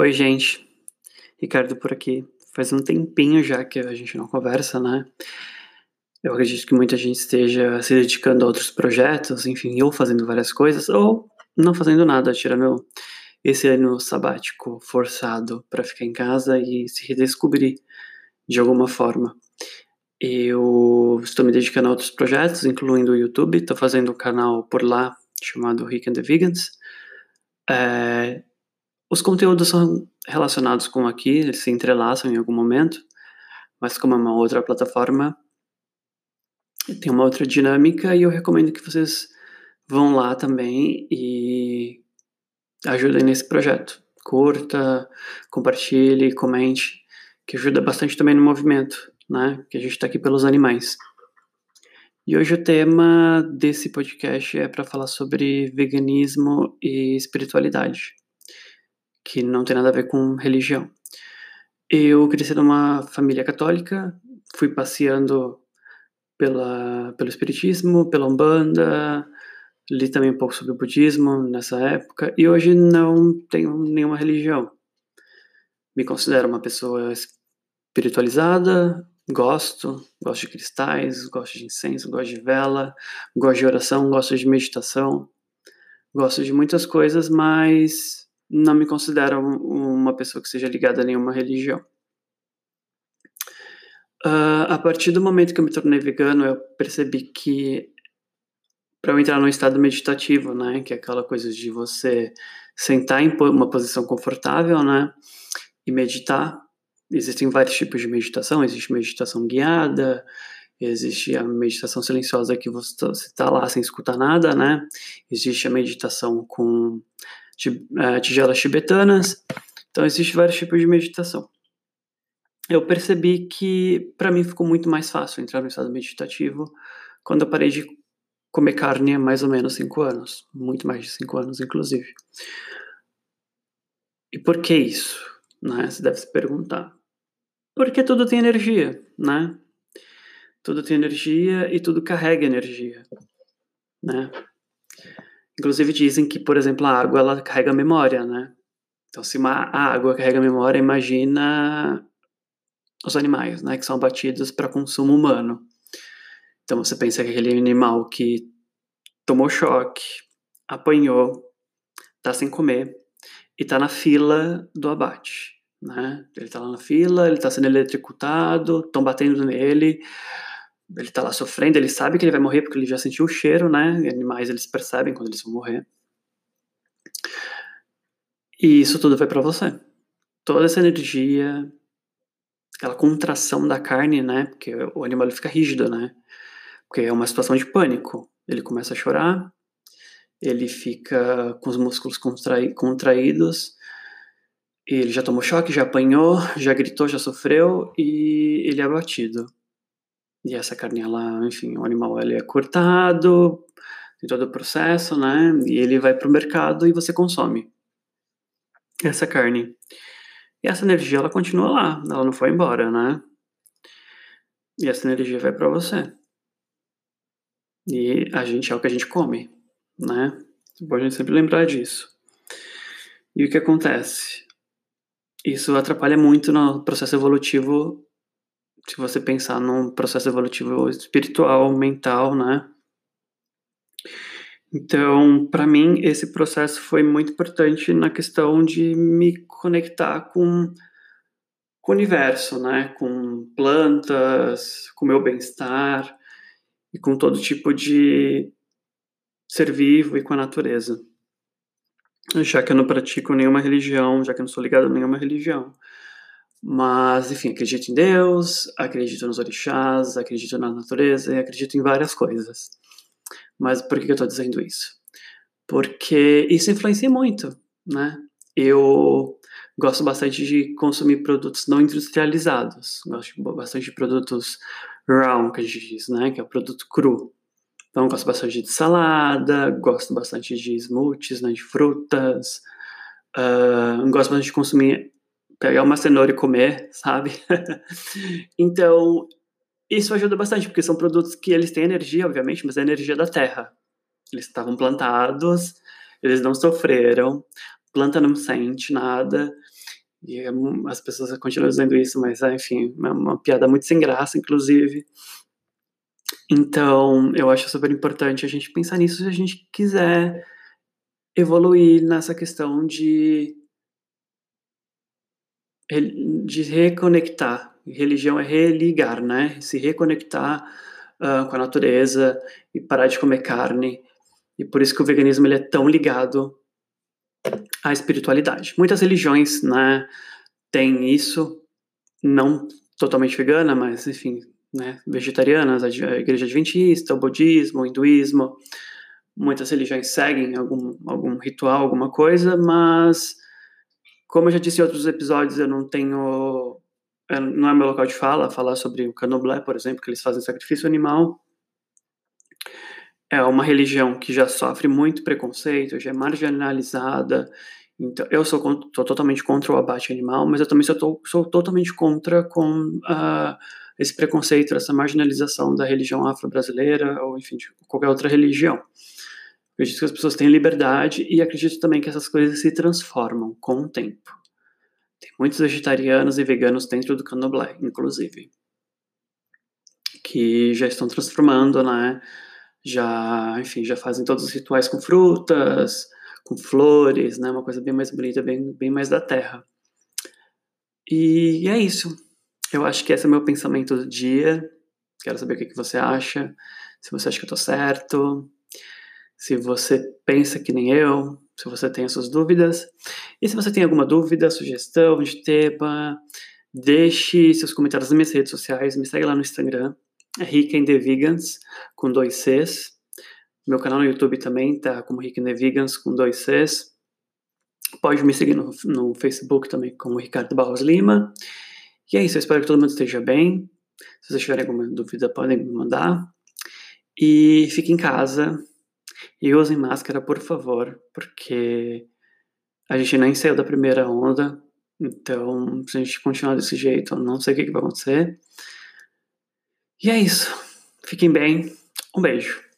Oi, gente. Ricardo por aqui. Faz um tempinho já que a gente não conversa, né? Eu acredito que muita gente esteja se dedicando a outros projetos, enfim, ou fazendo várias coisas, ou não fazendo nada, tirando esse ano sabático forçado para ficar em casa e se redescobrir de alguma forma. Eu estou me dedicando a outros projetos, incluindo o YouTube, estou fazendo um canal por lá chamado Rick and the Vegans. É, os conteúdos são relacionados com aqui, eles se entrelaçam em algum momento, mas como é uma outra plataforma, tem uma outra dinâmica e eu recomendo que vocês vão lá também e ajudem nesse projeto. Curta, compartilhe, comente, que ajuda bastante também no movimento, né? Que a gente está aqui pelos animais. E hoje o tema desse podcast é para falar sobre veganismo e espiritualidade que não tem nada a ver com religião. Eu cresci numa família católica, fui passeando pela, pelo espiritismo, pela umbanda, li também um pouco sobre o budismo nessa época e hoje não tenho nenhuma religião. Me considero uma pessoa espiritualizada, gosto, gosto de cristais, gosto de incenso, gosto de vela, gosto de oração, gosto de meditação, gosto de muitas coisas, mas não me considero uma pessoa que seja ligada a nenhuma religião. Uh, a partir do momento que eu me tornei vegano, eu percebi que para eu entrar num estado meditativo, né, que é aquela coisa de você sentar em uma posição confortável, né, e meditar. Existem vários tipos de meditação. Existe meditação guiada, existe a meditação silenciosa que você está lá sem escutar nada, né? Existe a meditação com tigelas tibetanas. Então, existem vários tipos de meditação. Eu percebi que, para mim, ficou muito mais fácil entrar no estado meditativo quando eu parei de comer carne há mais ou menos cinco anos. Muito mais de cinco anos, inclusive. E por que isso? Né? Você deve se perguntar. Porque tudo tem energia, né? Tudo tem energia e tudo carrega energia, né? Inclusive dizem que, por exemplo, a água ela carrega memória, né? Então, se uma, a água carrega memória, imagina os animais, né, que são abatidos para consumo humano. Então, você pensa que aquele animal que tomou choque, apanhou, tá sem comer e tá na fila do abate, né? Ele tá lá na fila, ele tá sendo eletrocutado, estão batendo nele, ele tá lá sofrendo, ele sabe que ele vai morrer porque ele já sentiu o cheiro, né? Animais eles percebem quando eles vão morrer. E isso tudo vai para você. Toda essa energia, aquela contração da carne, né? Porque o animal fica rígido, né? Porque é uma situação de pânico. Ele começa a chorar, ele fica com os músculos contraí contraídos, ele já tomou choque, já apanhou, já gritou, já sofreu e ele é abatido. E essa carne, ela, enfim, o animal ele é cortado, tem todo o processo, né? E ele vai para o mercado e você consome essa carne. E essa energia, ela continua lá, ela não foi embora, né? E essa energia vai para você. E a gente é o que a gente come, né? É bom a gente sempre lembrar disso. E o que acontece? Isso atrapalha muito no processo evolutivo se você pensar num processo evolutivo espiritual, mental, né? Então, para mim, esse processo foi muito importante na questão de me conectar com, com o universo, né? Com plantas, com meu bem-estar e com todo tipo de ser vivo e com a natureza. Já que eu não pratico nenhuma religião, já que eu não sou ligado a nenhuma religião. Mas, enfim, acredito em Deus, acredito nos orixás, acredito na natureza e acredito em várias coisas. Mas por que eu estou dizendo isso? Porque isso influencia muito, né? Eu gosto bastante de consumir produtos não industrializados. Gosto bastante de produtos raw, que a gente diz, né? Que é o produto cru. Então, gosto bastante de salada, gosto bastante de smoothies, né? De frutas. Uh, gosto bastante de consumir pegar uma cenoura e comer, sabe? então, isso ajuda bastante, porque são produtos que eles têm energia, obviamente, mas é energia da terra. Eles estavam plantados, eles não sofreram, planta não sente nada, E é as pessoas continuam dizendo isso, mas é, enfim, é uma piada muito sem graça, inclusive. Então, eu acho super importante a gente pensar nisso se a gente quiser evoluir nessa questão de de reconectar. Religião é religar, né? Se reconectar uh, com a natureza e parar de comer carne. E por isso que o veganismo ele é tão ligado à espiritualidade. Muitas religiões, né, têm isso, não totalmente vegana, mas enfim, né, vegetarianas, a igreja adventista, o budismo, o hinduísmo, muitas religiões seguem algum, algum ritual, alguma coisa, mas como eu já disse em outros episódios, eu não tenho. Não é meu local de fala, falar sobre o candomblé, por exemplo, que eles fazem sacrifício animal. É uma religião que já sofre muito preconceito, já é marginalizada. Então, eu sou, sou totalmente contra o abate animal, mas eu também sou, sou totalmente contra com uh, esse preconceito, essa marginalização da religião afro-brasileira, ou enfim, de qualquer outra religião. Acredito que as pessoas têm liberdade e acredito também que essas coisas se transformam com o tempo. Tem muitos vegetarianos e veganos dentro do candomblé, inclusive, que já estão transformando, né? Já, enfim, já fazem todos os rituais com frutas, com flores, né? Uma coisa bem mais bonita, bem, bem mais da terra. E é isso. Eu acho que esse é o meu pensamento do dia. Quero saber o que, que você acha. Se você acha que eu tô certo se você pensa que nem eu, se você tem as suas dúvidas. E se você tem alguma dúvida, sugestão de tema, deixe seus comentários nas minhas redes sociais, me segue lá no Instagram, é Rick and the Vegans, com dois Cs. Meu canal no YouTube também tá como Rick and the Vegans, com dois Cs. Pode me seguir no, no Facebook também, como Ricardo Barros Lima. E é isso, eu espero que todo mundo esteja bem. Se vocês tiverem alguma dúvida, podem me mandar. E fique em casa, e usem máscara, por favor, porque a gente nem saiu da primeira onda. Então, se a gente continuar desse jeito, não sei o que, que vai acontecer. E é isso. Fiquem bem. Um beijo.